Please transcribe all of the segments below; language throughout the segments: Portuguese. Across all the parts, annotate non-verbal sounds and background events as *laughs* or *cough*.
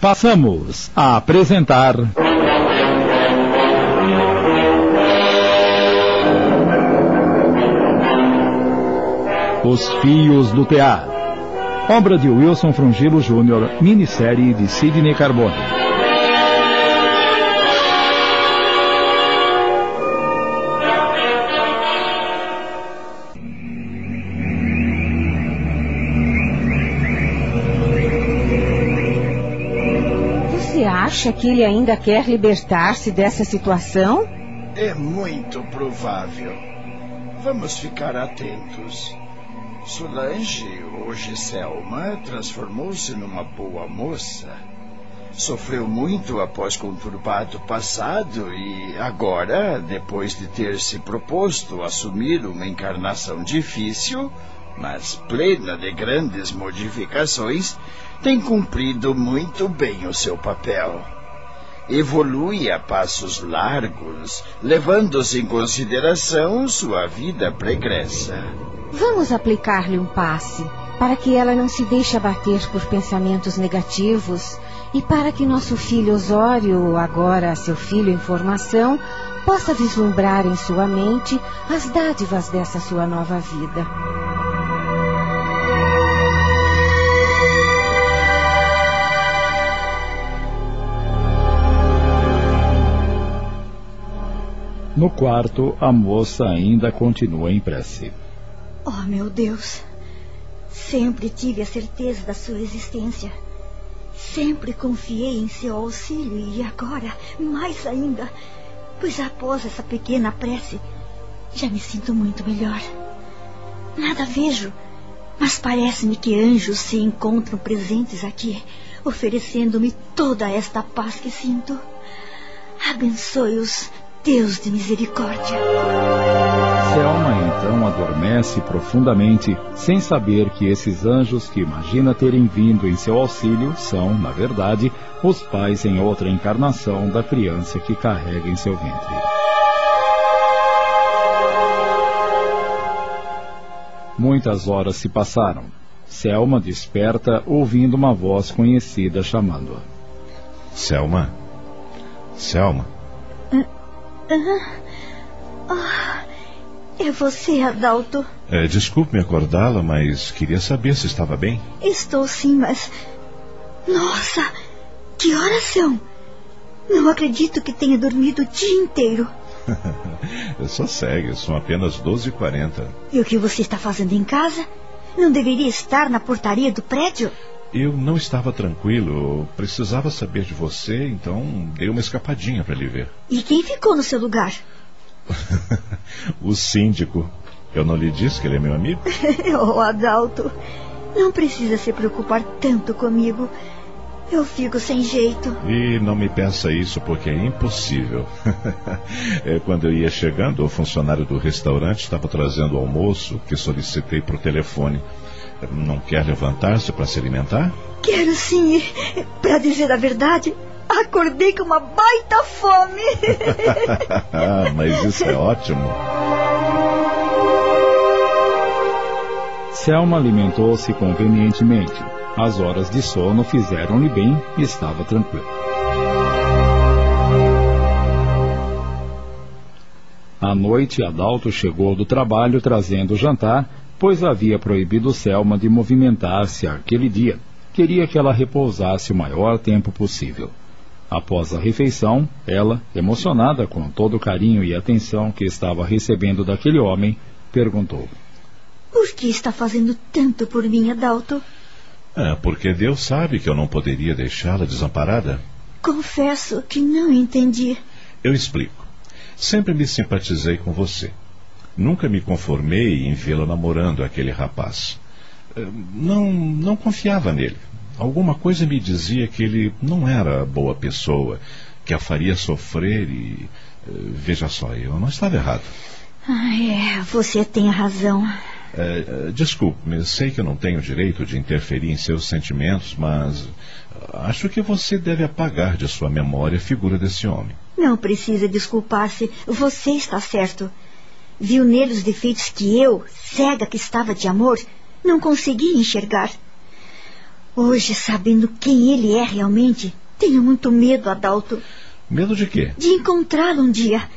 Passamos a apresentar. Os Fios do Tear. Obra de Wilson Frungilo Jr., minissérie de Sidney Carbone. Acha que ele ainda quer libertar-se dessa situação? É muito provável. Vamos ficar atentos. Solange, hoje Selma, transformou-se numa boa moça. Sofreu muito após conturbado passado e agora, depois de ter se proposto assumir uma encarnação difícil, mas plena de grandes modificações, tem cumprido muito bem o seu papel. Evolui a passos largos, levando-se em consideração sua vida pregressa. Vamos aplicar-lhe um passe para que ela não se deixe abater por pensamentos negativos e para que nosso filho Osório, agora seu filho em formação, possa vislumbrar em sua mente as dádivas dessa sua nova vida. No quarto, a moça ainda continua em prece. Oh, meu Deus. Sempre tive a certeza da sua existência. Sempre confiei em seu auxílio e agora, mais ainda, pois após essa pequena prece, já me sinto muito melhor. Nada vejo, mas parece-me que anjos se encontram presentes aqui, oferecendo-me toda esta paz que sinto. Abençoe-os, Deus de misericórdia. Selma então adormece profundamente, sem saber que esses anjos que imagina terem vindo em seu auxílio são, na verdade, os pais em outra encarnação da criança que carrega em seu ventre. Muitas horas se passaram. Selma desperta ouvindo uma voz conhecida chamando-a. Selma? Selma? Oh. É você, Adalto? É, Desculpe-me acordá-la, mas queria saber se estava bem. Estou sim, mas. Nossa! Que horas são? Não acredito que tenha dormido o dia inteiro. *laughs* Só segue, são apenas 12h40. E o que você está fazendo em casa? Não deveria estar na portaria do prédio? Eu não estava tranquilo. Precisava saber de você, então dei uma escapadinha para lhe ver. E quem ficou no seu lugar? *laughs* o síndico. Eu não lhe disse que ele é meu amigo? *laughs* oh, Adalto, não precisa se preocupar tanto comigo. Eu fico sem jeito. E não me peça isso porque é impossível. *laughs* é, quando eu ia chegando, o funcionário do restaurante estava trazendo o almoço que solicitei por telefone. Não quer levantar-se para se alimentar? Quero sim. Para dizer a verdade, acordei com uma baita fome. *laughs* Mas isso é ótimo. Selma alimentou-se convenientemente. As horas de sono fizeram-lhe bem e estava tranquila. À noite, Adalto chegou do trabalho trazendo o jantar, pois havia proibido Selma de movimentar-se aquele dia. Queria que ela repousasse o maior tempo possível. Após a refeição, ela, emocionada com todo o carinho e atenção que estava recebendo daquele homem, perguntou: Por que está fazendo tanto por mim, Adalto? É, porque Deus sabe que eu não poderia deixá-la desamparada. Confesso que não entendi. Eu explico. Sempre me simpatizei com você. Nunca me conformei em vê-la namorando aquele rapaz. Não, não confiava nele. Alguma coisa me dizia que ele não era boa pessoa, que a faria sofrer e. Veja só, eu não estava errado. Ah, é, você tem razão. É, Desculpe-me, sei que eu não tenho direito de interferir em seus sentimentos, mas acho que você deve apagar de sua memória a figura desse homem. Não precisa desculpar-se, você está certo. Viu nele os defeitos que eu, cega que estava de amor, não consegui enxergar. Hoje, sabendo quem ele é realmente, tenho muito medo, Adalto. Medo de quê? De encontrá-lo um dia.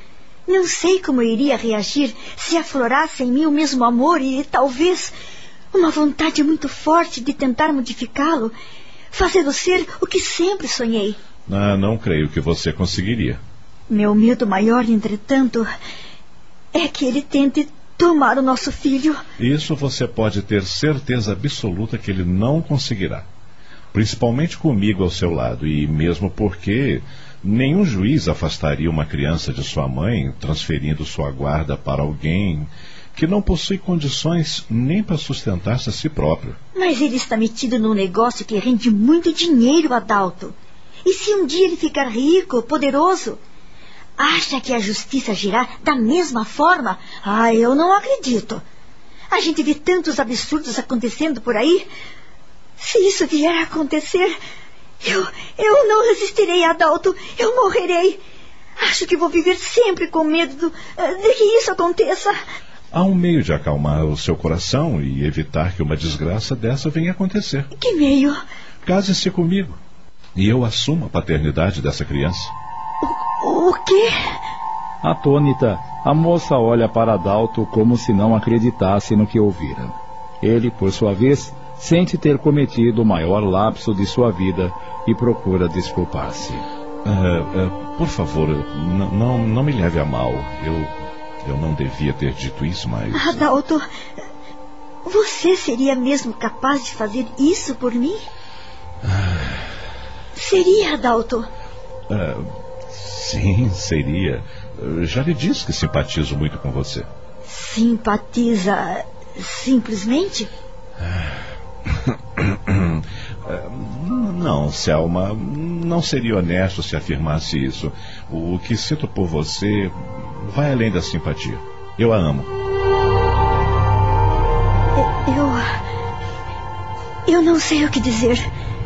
Não sei como eu iria reagir se aflorasse em mim o mesmo amor e talvez uma vontade muito forte de tentar modificá-lo, fazê-lo ser o que sempre sonhei. Ah, não creio que você conseguiria. Meu medo maior, entretanto, é que ele tente tomar o nosso filho. Isso você pode ter certeza absoluta que ele não conseguirá. Principalmente comigo ao seu lado, e mesmo porque nenhum juiz afastaria uma criança de sua mãe, transferindo sua guarda para alguém que não possui condições nem para sustentar-se a si próprio. Mas ele está metido num negócio que rende muito dinheiro, Adalto. E se um dia ele ficar rico, poderoso, Acha que a justiça agirá da mesma forma? Ah, eu não acredito. A gente vê tantos absurdos acontecendo por aí. Se isso vier a acontecer, eu, eu não resistirei, Adalto. Eu morrerei. Acho que vou viver sempre com medo do, de que isso aconteça. Há um meio de acalmar o seu coração e evitar que uma desgraça dessa venha a acontecer. Que meio? Case-se comigo. E eu assumo a paternidade dessa criança. O quê? Atônita, a moça olha para Adalto como se não acreditasse no que ouvira. Ele, por sua vez, sente ter cometido o maior lapso de sua vida e procura desculpar-se. Uh, uh, por favor, não, não me leve a mal. Eu, eu não devia ter dito isso, mas. Adalto, você seria mesmo capaz de fazer isso por mim? Ah. Seria, Adalto? Uh, Sim, seria. já lhe disse que simpatizo muito com você. Simpatiza simplesmente? *coughs* Não, Selma, não seria honesto se afirmasse isso. O que sinto por você vai além da simpatia. Eu a amo. Eu. Eu não sei o que dizer.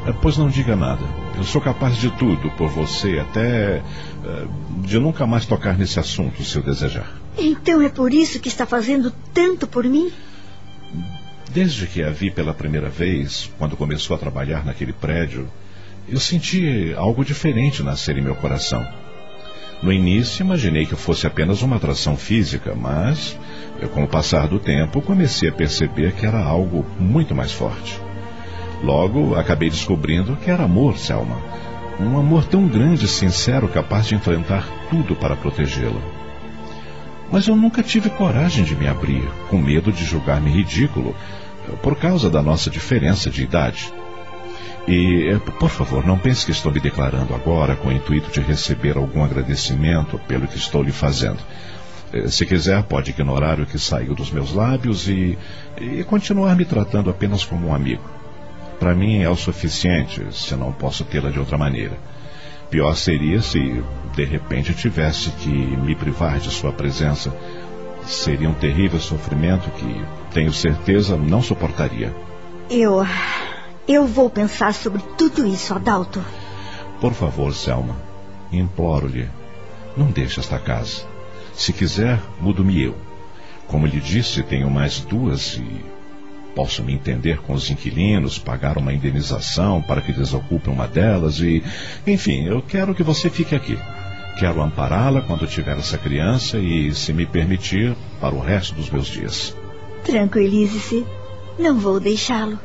É, pois não diga nada. Eu sou capaz de tudo por você, até eh, de nunca mais tocar nesse assunto, se eu desejar. Então é por isso que está fazendo tanto por mim? Desde que a vi pela primeira vez, quando começou a trabalhar naquele prédio, eu senti algo diferente nascer em meu coração. No início, imaginei que fosse apenas uma atração física, mas, com o passar do tempo, comecei a perceber que era algo muito mais forte. Logo, acabei descobrindo que era amor, Selma. Um amor tão grande e sincero, capaz de enfrentar tudo para protegê-la. Mas eu nunca tive coragem de me abrir, com medo de julgar-me ridículo, por causa da nossa diferença de idade. E, eh, por favor, não pense que estou me declarando agora com o intuito de receber algum agradecimento pelo que estou lhe fazendo. Eh, se quiser, pode ignorar o que saiu dos meus lábios e, e continuar me tratando apenas como um amigo. Para mim é o suficiente, se não posso tê-la de outra maneira. Pior seria se, de repente, tivesse que me privar de sua presença. Seria um terrível sofrimento que, tenho certeza, não suportaria. Eu. Eu vou pensar sobre tudo isso, Adalto. Por favor, Selma. Imploro-lhe. Não deixe esta casa. Se quiser, mudo-me eu. Como lhe disse, tenho mais duas e Posso me entender com os inquilinos, pagar uma indenização para que desocupem uma delas e. Enfim, eu quero que você fique aqui. Quero ampará-la quando tiver essa criança e, se me permitir, para o resto dos meus dias. Tranquilize-se. Não vou deixá-lo.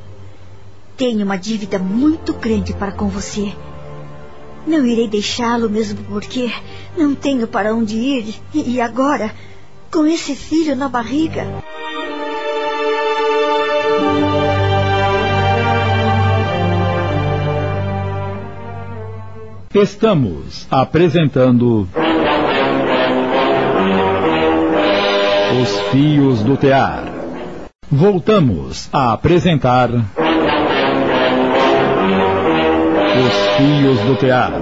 Tenho uma dívida muito grande para com você. Não irei deixá-lo mesmo porque não tenho para onde ir. E agora, com esse filho na barriga. Estamos apresentando Os Fios do Tear. Voltamos a apresentar Os Fios do Tear.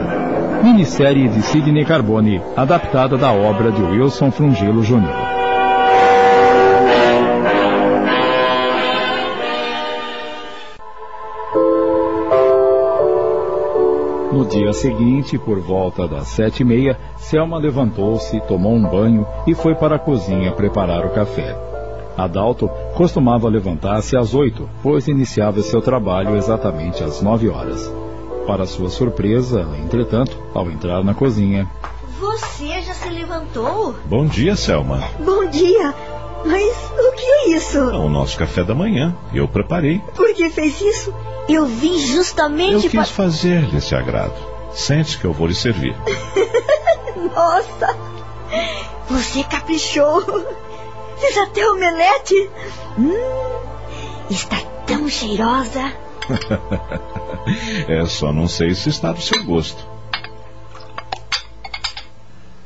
Minissérie de Sidney Carbone, adaptada da obra de Wilson Frungilo Jr. No dia seguinte, por volta das sete e meia, Selma levantou-se, tomou um banho e foi para a cozinha preparar o café. Adalto Costumava levantar-se às oito, pois iniciava seu trabalho exatamente às nove horas. Para sua surpresa, entretanto, ao entrar na cozinha. Você já se levantou? Bom dia, Selma. Bom dia. Mas o que é isso? É o nosso café da manhã. Eu preparei. Por que fez isso? Eu vim justamente Eu quis fazer-lhe esse agrado. Sente que eu vou lhe servir. *laughs* Nossa! Você caprichou! Fiz até omelete! Hum, está tão cheirosa! *laughs* É só não sei se está do seu gosto.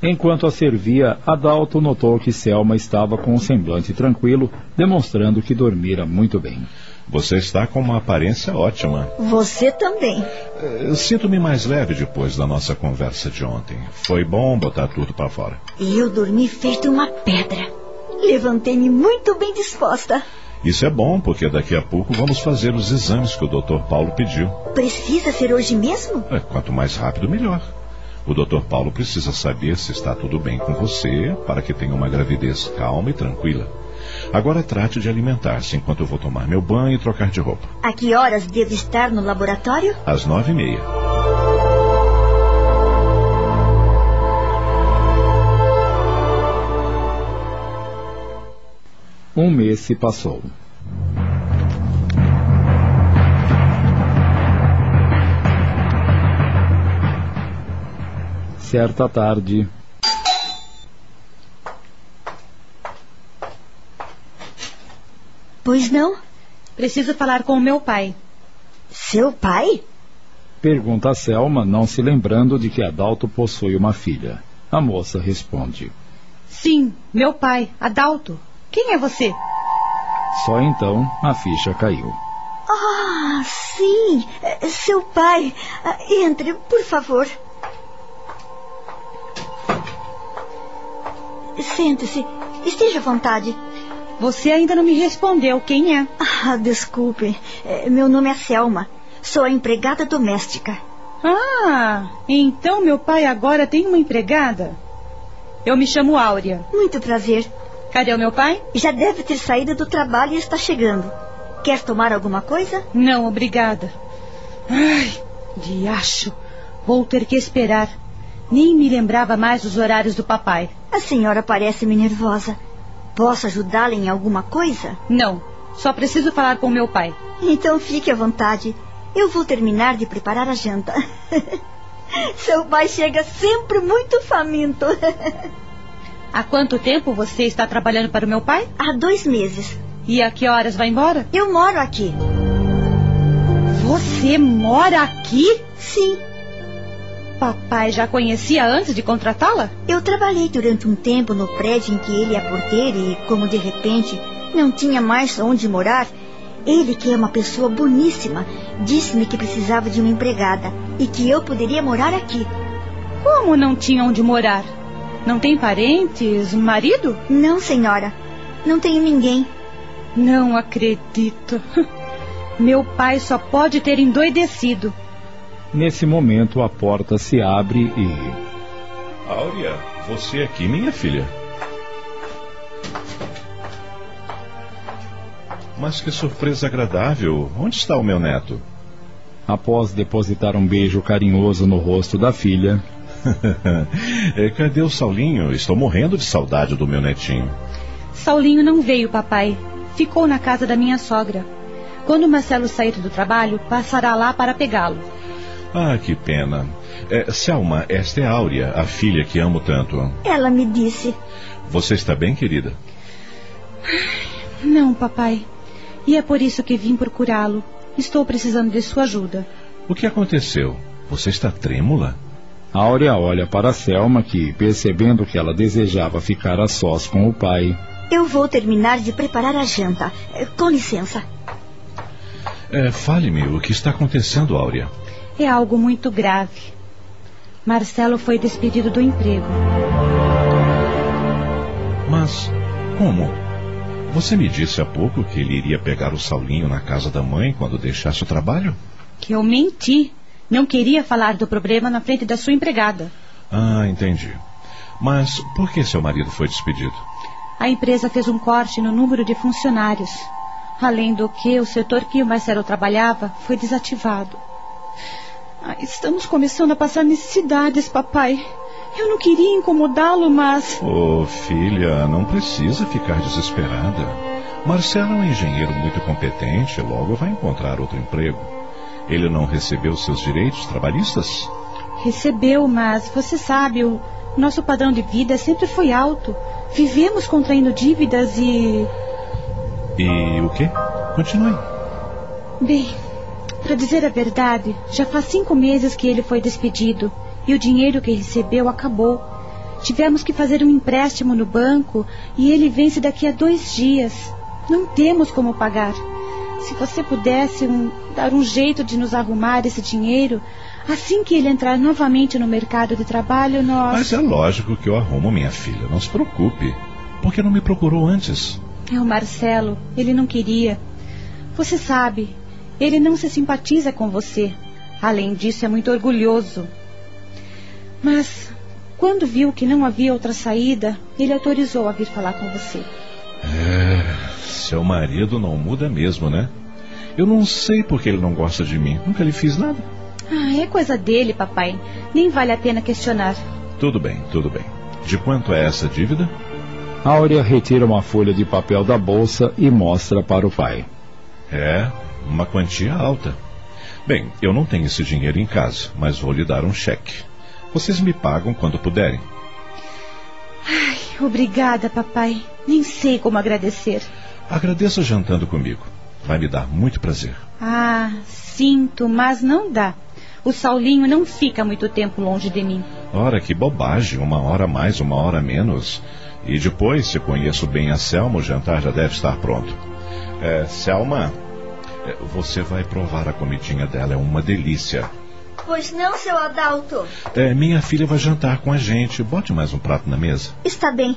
Enquanto a servia, Adalto notou que Selma estava com um semblante tranquilo, demonstrando que dormira muito bem. Você está com uma aparência ótima. Você também. Eh, Sinto-me mais leve depois da nossa conversa de ontem. Foi bom botar tudo para fora. Eu dormi feito uma pedra. Levantei-me muito bem disposta. Isso é bom, porque daqui a pouco vamos fazer os exames que o Dr. Paulo pediu. Precisa ser hoje mesmo? É, quanto mais rápido, melhor. O Dr. Paulo precisa saber se está tudo bem com você para que tenha uma gravidez calma e tranquila. Agora trate de alimentar-se enquanto eu vou tomar meu banho e trocar de roupa. A que horas devo estar no laboratório? Às nove e meia. Um mês se passou. Certa tarde, Pois não? Preciso falar com o meu pai. Seu pai? pergunta a Selma, não se lembrando de que Adalto possui uma filha. A moça responde. Sim, meu pai, Adalto. Quem é você? Só então a ficha caiu. Ah, sim. É, Seu pai. Entre, por favor. Sente-se. Esteja à vontade. Você ainda não me respondeu quem é. Ah, desculpe. É, Meu nome é Selma. Sou a empregada doméstica. Ah, então meu pai agora tem uma empregada? Eu me chamo Áurea. Muito prazer. Cadê o meu pai? Já deve ter saído do trabalho e está chegando. Quer tomar alguma coisa? Não, obrigada. Ai, diacho. Vou ter que esperar. Nem me lembrava mais dos horários do papai. A senhora parece-me nervosa. Posso ajudá-la em alguma coisa? Não, só preciso falar com meu pai. Então fique à vontade. Eu vou terminar de preparar a janta. *laughs* Seu pai chega sempre muito faminto. Há quanto tempo você está trabalhando para o meu pai? Há dois meses. E a que horas vai embora? Eu moro aqui. Você mora aqui? Sim, Papai já conhecia antes de contratá-la? eu trabalhei durante um tempo no prédio em que ele é porteiro e, como de repente não tinha mais onde morar, ele, que é uma pessoa boníssima, disse-me que precisava de uma empregada e que eu poderia morar aqui. Como não tinha onde morar? Não tem parentes? Marido? Não, senhora, não tenho ninguém. Não acredito. *laughs* Meu pai só pode ter endoidecido. Nesse momento, a porta se abre e. Áurea, você aqui, minha filha. Mas que surpresa agradável. Onde está o meu neto? Após depositar um beijo carinhoso no rosto da filha, *laughs* É, Cadê o Saulinho? Estou morrendo de saudade do meu netinho. Saulinho não veio, papai. Ficou na casa da minha sogra. Quando Marcelo sair do trabalho, passará lá para pegá-lo. Ah, que pena. É, Selma, esta é Áurea, a filha que amo tanto. Ela me disse. Você está bem, querida? Não, papai. E é por isso que vim procurá-lo. Estou precisando de sua ajuda. O que aconteceu? Você está trêmula? Áurea olha para Selma, que, percebendo que ela desejava ficar a sós com o pai, Eu vou terminar de preparar a janta. Com licença. É, Fale-me, o que está acontecendo, Áurea? É algo muito grave. Marcelo foi despedido do emprego. Mas, como? Você me disse há pouco que ele iria pegar o Saulinho na casa da mãe quando deixasse o trabalho? Que eu menti. Não queria falar do problema na frente da sua empregada. Ah, entendi. Mas por que seu marido foi despedido? a empresa fez um corte no número de funcionários. Além do que, o setor que o Marcelo trabalhava foi desativado. Estamos começando a passar necessidades, papai. Eu não queria incomodá-lo, mas. Oh, filha, não precisa ficar desesperada. Marcelo é um engenheiro muito competente, logo vai encontrar outro emprego. Ele não recebeu seus direitos trabalhistas? Recebeu, mas você sabe, o nosso padrão de vida sempre foi alto. Vivemos contraindo dívidas e. E o quê? Continue. Bem, para dizer a verdade, já faz cinco meses que ele foi despedido e o dinheiro que recebeu acabou. Tivemos que fazer um empréstimo no banco e ele vence daqui a dois dias. Não temos como pagar. Se você pudesse um, dar um jeito de nos arrumar esse dinheiro, assim que ele entrar novamente no mercado de trabalho, nós. Mas é lógico que eu arrumo, minha filha. Não se preocupe. Por que não me procurou antes? É o Marcelo. Ele não queria. Você sabe, ele não se simpatiza com você. Além disso, é muito orgulhoso. Mas, quando viu que não havia outra saída, ele autorizou a vir falar com você. É, seu marido não muda mesmo, né? Eu não sei por que ele não gosta de mim. Nunca lhe fiz nada. Ah, é coisa dele, papai. Nem vale a pena questionar. Tudo bem, tudo bem. De quanto é essa dívida? Áurea retira uma folha de papel da bolsa e mostra para o pai. É, uma quantia alta. Bem, eu não tenho esse dinheiro em casa, mas vou lhe dar um cheque. Vocês me pagam quando puderem. Ai, obrigada, papai. Nem sei como agradecer. Agradeça jantando comigo. Vai me dar muito prazer. Ah, sinto, mas não dá. O Saulinho não fica muito tempo longe de mim. Ora, que bobagem. Uma hora mais, uma hora menos. E depois, se conheço bem a Selma, o jantar já deve estar pronto. É, Selma, é, você vai provar a comidinha dela. É uma delícia. Pois não, seu Adalto? É, minha filha vai jantar com a gente. Bote mais um prato na mesa. Está bem.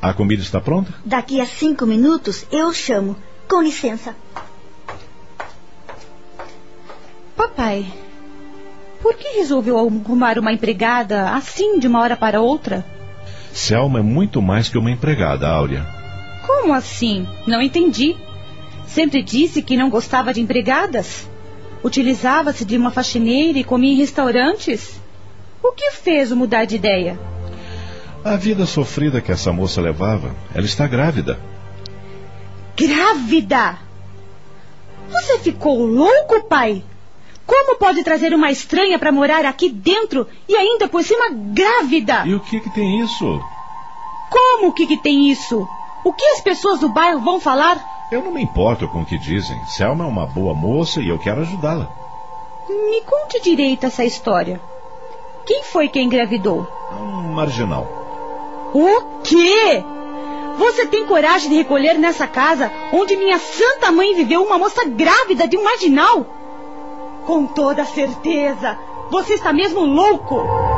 A comida está pronta? Daqui a cinco minutos eu chamo. Com licença. Papai, por que resolveu arrumar uma empregada assim de uma hora para outra? Selma é muito mais que uma empregada, Áurea. Como assim? Não entendi. Sempre disse que não gostava de empregadas? Utilizava-se de uma faxineira e comia em restaurantes? O que fez o mudar de ideia? A vida sofrida que essa moça levava. Ela está grávida. Grávida? Você ficou louco, pai? Como pode trazer uma estranha para morar aqui dentro e ainda por cima grávida? E o que que tem isso? Como o que que tem isso? O que as pessoas do bairro vão falar? Eu não me importo com o que dizem. Selma é uma boa moça e eu quero ajudá-la. Me conte direito essa história. Quem foi quem engravidou? Um marginal. O quê? Você tem coragem de recolher nessa casa onde minha santa mãe viveu uma moça grávida de um marginal? Com toda certeza, você está mesmo louco!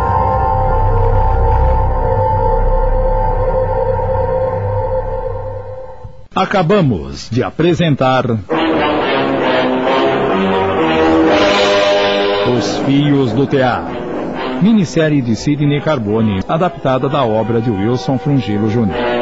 Acabamos de apresentar. Os Fios do Teatro minissérie de Sidney Carbone, adaptada da obra de Wilson Frungilo Jr.